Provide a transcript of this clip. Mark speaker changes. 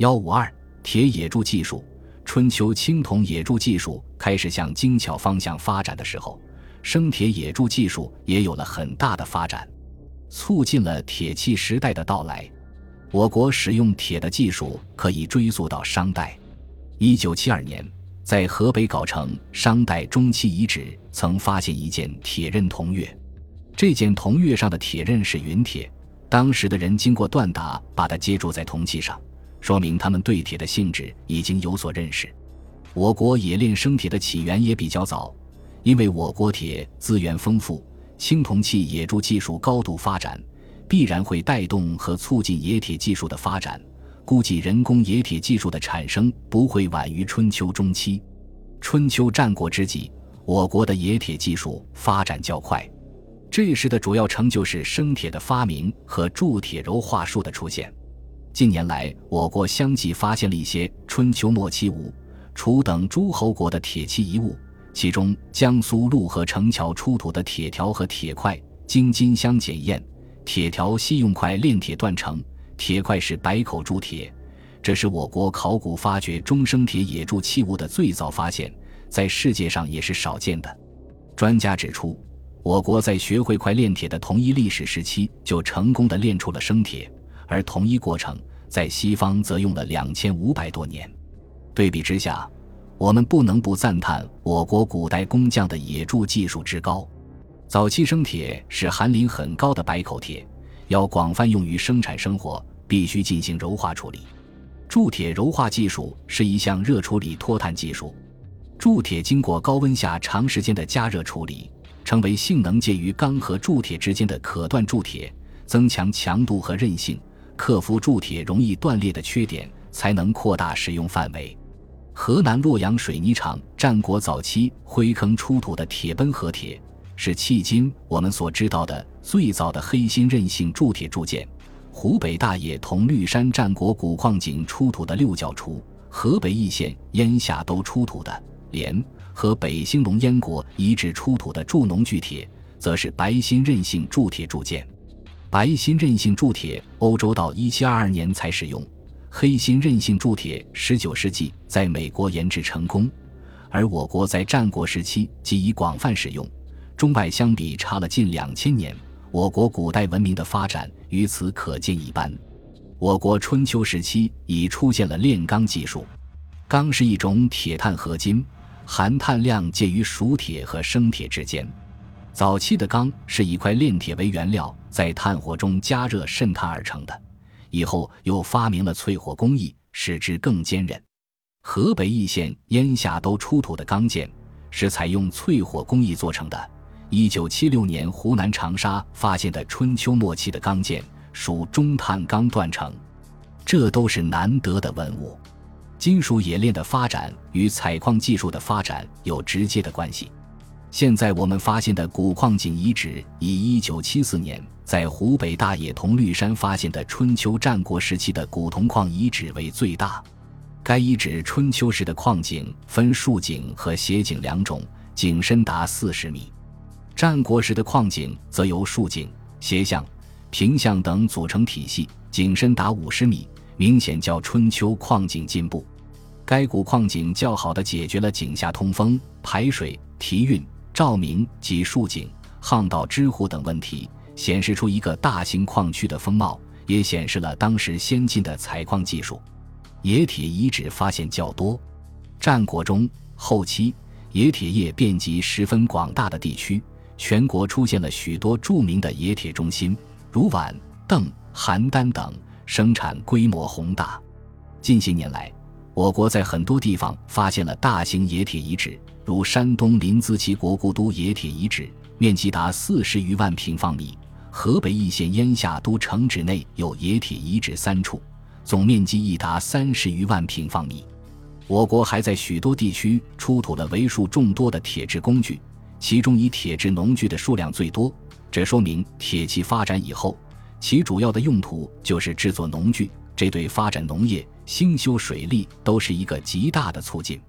Speaker 1: 幺五二铁冶铸技术，春秋青铜冶铸技术开始向精巧方向发展的时候，生铁冶铸技术也有了很大的发展，促进了铁器时代的到来。我国使用铁的技术可以追溯到商代。一九七二年，在河北藁城商代中期遗址曾发现一件铁刃铜钺，这件铜钺上的铁刃是陨铁，当时的人经过锻打，把它接住在铜器上。说明他们对铁的性质已经有所认识。我国冶炼生铁的起源也比较早，因为我国铁资源丰富，青铜器冶铸技术高度发展，必然会带动和促进冶铁技术的发展。估计人工冶铁技术的产生不会晚于春秋中期。春秋战国之际，我国的冶铁技术发展较快，这时的主要成就是生铁的发明和铸铁柔化术的出现。近年来，我国相继发现了一些春秋末期吴、楚等诸侯国的铁器遗物，其中江苏陆河城桥出土的铁条和铁块，经金镶检验，铁条系用块炼铁锻成，铁块是白口铸铁，这是我国考古发掘中生铁冶铸器物的最早发现，在世界上也是少见的。专家指出，我国在学会块炼铁的同一历史时期，就成功的炼出了生铁。而同一过程在西方则用了两千五百多年。对比之下，我们不能不赞叹我国古代工匠的冶铸技术之高。早期生铁是含磷很高的白口铁，要广泛用于生产生活，必须进行柔化处理。铸铁柔化技术是一项热处理脱碳技术。铸铁经过高温下长时间的加热处理，成为性能介于钢和铸铁之间的可锻铸铁，增强强度和韧性。克服铸铁容易断裂的缺点，才能扩大使用范围。河南洛阳水泥厂战国早期灰坑出土的铁奔河铁，是迄今我们所知道的最早的黑心韧性铸铁铸件。湖北大冶铜绿山战国古矿井出土的六角锄，河北易县烟下都出土的镰和北兴隆燕国遗址出土的铸农具铁，则是白心韧性铸铁铸件。白心韧性铸铁，欧洲到一七二二年才使用；黑心韧性铸铁，十九世纪在美国研制成功，而我国在战国时期即已广泛使用。中外相比差了近两千年，我国古代文明的发展于此可见一斑。我国春秋时期已出现了炼钢技术，钢是一种铁碳合金，含碳量介于熟铁和生铁之间。早期的钢是以块炼铁为原料，在炭火中加热渗碳而成的。以后又发明了淬火工艺，使之更坚韧。河北易县烟下都出土的钢件是采用淬火工艺做成的。一九七六年，湖南长沙发现的春秋末期的钢件属中碳钢锻成，这都是难得的文物。金属冶炼的发展与采矿技术的发展有直接的关系。现在我们发现的古矿井遗址，以1974年在湖北大冶铜绿山发现的春秋战国时期的古铜矿遗址为最大。该遗址春秋时的矿井分竖井和斜井两种，井深达四十米；战国时的矿井则由竖井、斜向、平向等组成体系，井深达五十米，明显较春秋矿井进步。该古矿井较好地解决了井下通风、排水、提运。照明及竖井、巷道、支护等问题，显示出一个大型矿区的风貌，也显示了当时先进的采矿技术。冶铁遗址发现较多，战国中后期，冶铁业遍及十分广大的地区，全国出现了许多著名的冶铁中心，如宛、邓、邯郸等，生产规模宏大。近些年来，我国在很多地方发现了大型冶铁遗址。如山东临淄齐国故都冶铁遗址，面积达四十余万平方米；河北易县烟下都城址内有冶铁遗址三处，总面积亦达三十余万平方米。我国还在许多地区出土了为数众多的铁制工具，其中以铁制农具的数量最多。这说明铁器发展以后，其主要的用途就是制作农具，这对发展农业、兴修水利都是一个极大的促进。